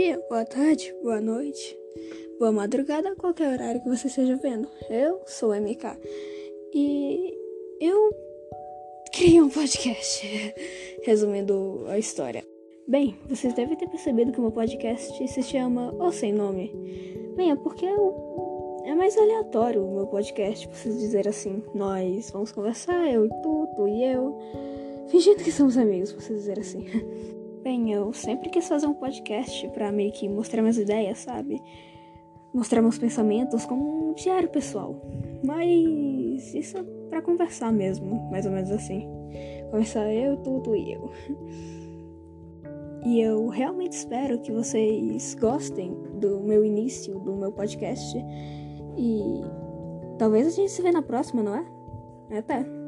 dia, boa tarde, boa noite, boa madrugada, qualquer horário que você esteja vendo. Eu sou MK e eu criei um podcast resumindo a história. Bem, vocês devem ter percebido que o meu podcast se chama O Sem Nome. Bem, é porque eu, é mais aleatório o meu podcast, pra vocês dizerem assim. Nós vamos conversar, eu e tu, tu e eu, fingindo que somos amigos, pra vocês dizerem assim. Bem, eu sempre quis fazer um podcast para meio que mostrar minhas ideias, sabe? Mostrar meus pensamentos como um diário pessoal. Mas isso é pra conversar mesmo, mais ou menos assim. Conversar eu, tu, tu e eu. E eu realmente espero que vocês gostem do meu início, do meu podcast. E talvez a gente se vê na próxima, não é? Até!